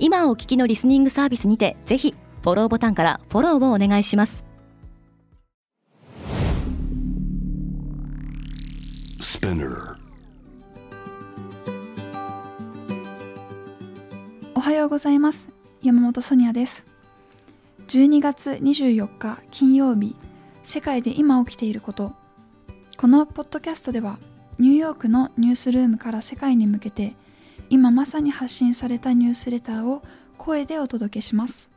今お聞きのリスニングサービスにてぜひフォローボタンからフォローをお願いします。おはようございます。山本ソニアです。12月24日金曜日世界で今起きていること。このポッドキャストではニューヨークのニュースルームから世界に向けて今まさに発信されたニュースレターを声でお届けします。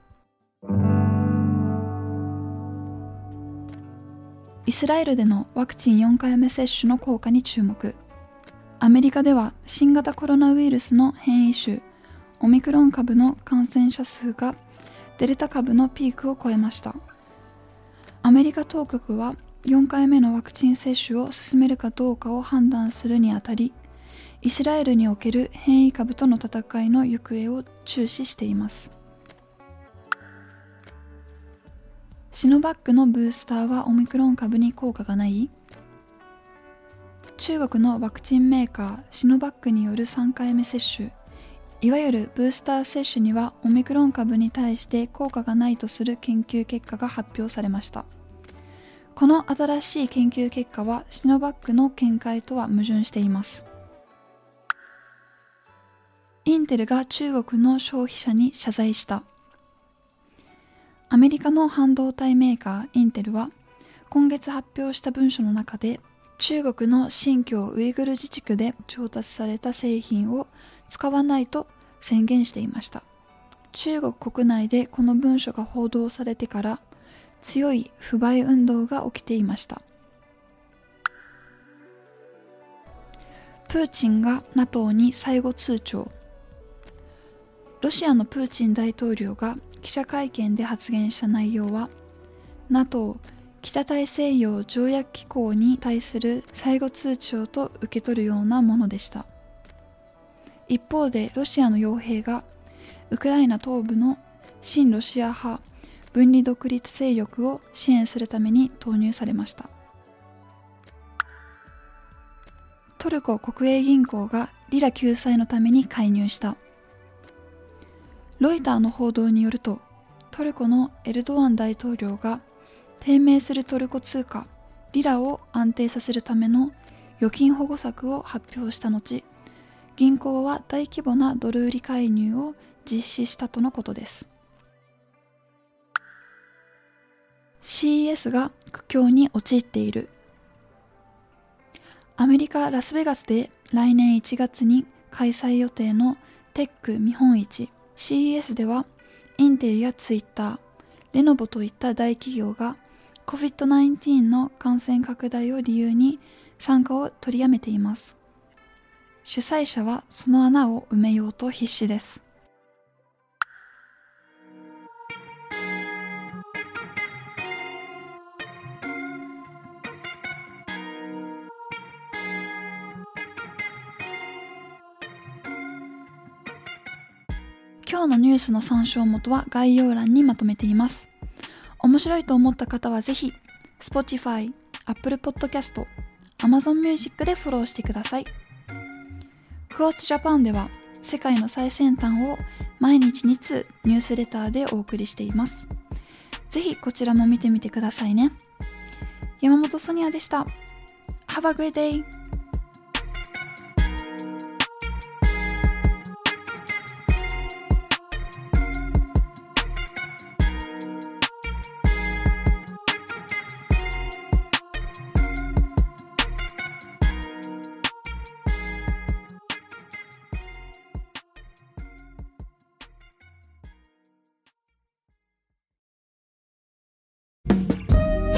イスラエルでのワクチン4回目接種の効果に注目。アメリカでは新型コロナウイルスの変異種オミクロン株の感染者数がデルタ株のピークを超えました。アメリカ当局は4回目のワクチン接種を進めるかどうかを判断するにあたりイスラエルにおける変異株との戦いの行方を注視しています。シノバックのブースターはオミクロン株に効果がない。中国のワクチンメーカーシノバックによる3回目接種。いわゆるブースター接種にはオミクロン株に対して効果がないとする研究結果が発表されました。この新しい研究結果はシノバックの見解とは矛盾しています。インテルが中国の消費者に謝罪した。アメリカの半導体メーカーインテルは今月発表した文書の中で中国の新疆ウイグル自治区で調達された製品を使わないと宣言していました。中国国内でこの文書が報道されてから強い不買運動が起きていました。プーチンが NATO に最後通帳ロシアのプーチン大統領が記者会見で発言した内容は NATO 北大西洋条約機構に対する最後通帳と受け取るようなものでした。一方でロシアの傭兵がウクライナ東部の親ロシア派分離独立勢力を支援するために投入されました。トルコ国営銀行がリラ救済のために介入した。ロイターの報道によるとトルコのエルドアン大統領が低迷するトルコ通貨リラを安定させるための預金保護策を発表した後銀行は大規模なドル売り介入を実施したとのことです。CES が苦境に陥っている。アメリカ・ラスベガスで来年1月に開催予定のテック見本市。CES ではインテルやツイッターレノボといった大企業が COVID-19 の感染拡大を理由に参加を取りやめています。主催者はその穴を埋めようと必死です。今日のニュースの参照元は概要欄にまとめています面白いと思った方はぜひ Spotify、Apple Podcast、Amazon Music でフォローしてください。クオスジャパンでは世界の最先端を毎日2通ニュースレターでお送りしています。ぜひこちらも見てみてくださいね。山本ソニアでした。Have a great day!